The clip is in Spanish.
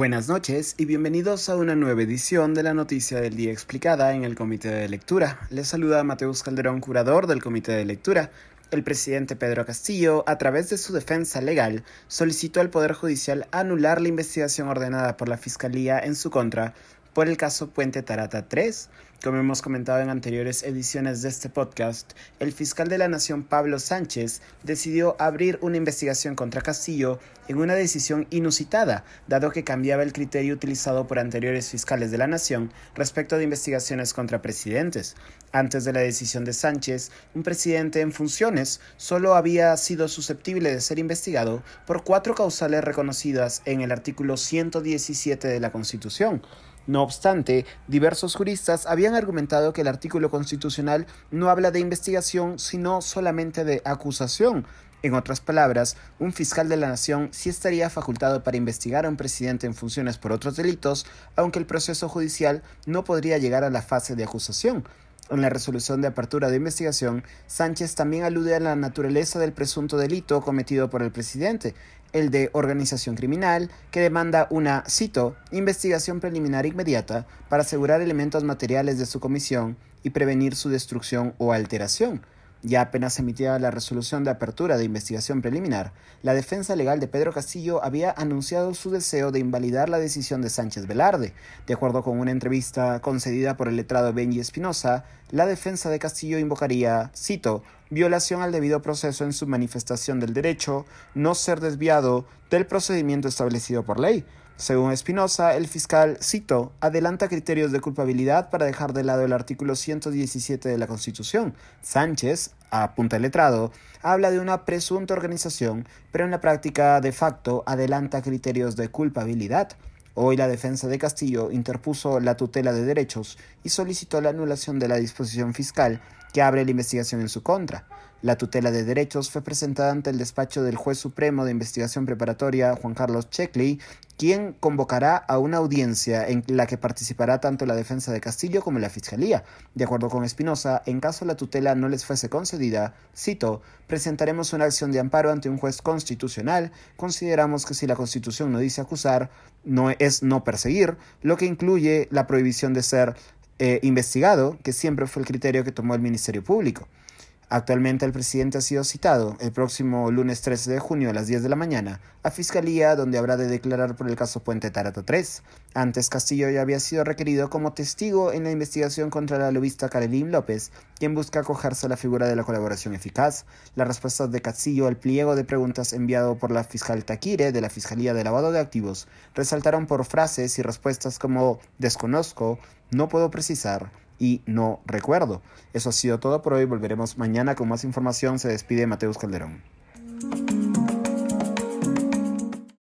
Buenas noches y bienvenidos a una nueva edición de la Noticia del Día Explicada en el Comité de Lectura. Les saluda Mateus Calderón, curador del Comité de Lectura. El presidente Pedro Castillo, a través de su defensa legal, solicitó al Poder Judicial anular la investigación ordenada por la Fiscalía en su contra por el caso Puente Tarata 3. Como hemos comentado en anteriores ediciones de este podcast, el fiscal de la Nación Pablo Sánchez decidió abrir una investigación contra Castillo en una decisión inusitada, dado que cambiaba el criterio utilizado por anteriores fiscales de la Nación respecto de investigaciones contra presidentes. Antes de la decisión de Sánchez, un presidente en funciones solo había sido susceptible de ser investigado por cuatro causales reconocidas en el artículo 117 de la Constitución. No obstante, diversos juristas habían argumentado que el artículo constitucional no habla de investigación, sino solamente de acusación. En otras palabras, un fiscal de la nación sí estaría facultado para investigar a un presidente en funciones por otros delitos, aunque el proceso judicial no podría llegar a la fase de acusación. En la resolución de apertura de investigación, Sánchez también alude a la naturaleza del presunto delito cometido por el presidente, el de organización criminal, que demanda una, cito, investigación preliminar inmediata para asegurar elementos materiales de su comisión y prevenir su destrucción o alteración. Ya apenas emitida la resolución de apertura de investigación preliminar, la defensa legal de Pedro Castillo había anunciado su deseo de invalidar la decisión de Sánchez Velarde. De acuerdo con una entrevista concedida por el letrado Benji Espinosa, la defensa de Castillo invocaría, cito, violación al debido proceso en su manifestación del derecho, no ser desviado del procedimiento establecido por ley, según Espinosa, el fiscal, cito, adelanta criterios de culpabilidad para dejar de lado el artículo 117 de la Constitución. Sánchez, a punta de letrado, habla de una presunta organización, pero en la práctica de facto adelanta criterios de culpabilidad. Hoy la defensa de Castillo interpuso la tutela de derechos y solicitó la anulación de la disposición fiscal que abre la investigación en su contra. La tutela de derechos fue presentada ante el despacho del juez supremo de investigación preparatoria Juan Carlos Checkley, quien convocará a una audiencia en la que participará tanto la defensa de Castillo como la Fiscalía. De acuerdo con Espinosa, en caso la tutela no les fuese concedida, cito, presentaremos una acción de amparo ante un juez constitucional. Consideramos que si la Constitución no dice acusar, no es no perseguir, lo que incluye la prohibición de ser eh, investigado, que siempre fue el criterio que tomó el Ministerio Público. Actualmente el presidente ha sido citado el próximo lunes 13 de junio a las 10 de la mañana a Fiscalía donde habrá de declarar por el caso Puente Tarato 3. Antes Castillo ya había sido requerido como testigo en la investigación contra la lobista Karelín López, quien busca acogerse a la figura de la colaboración eficaz. Las respuestas de Castillo al pliego de preguntas enviado por la fiscal Taquire de la Fiscalía de Lavado de Activos resaltaron por frases y respuestas como desconozco, no puedo precisar, y no recuerdo. Eso ha sido todo por hoy. Volveremos mañana con más información. Se despide Mateus Calderón.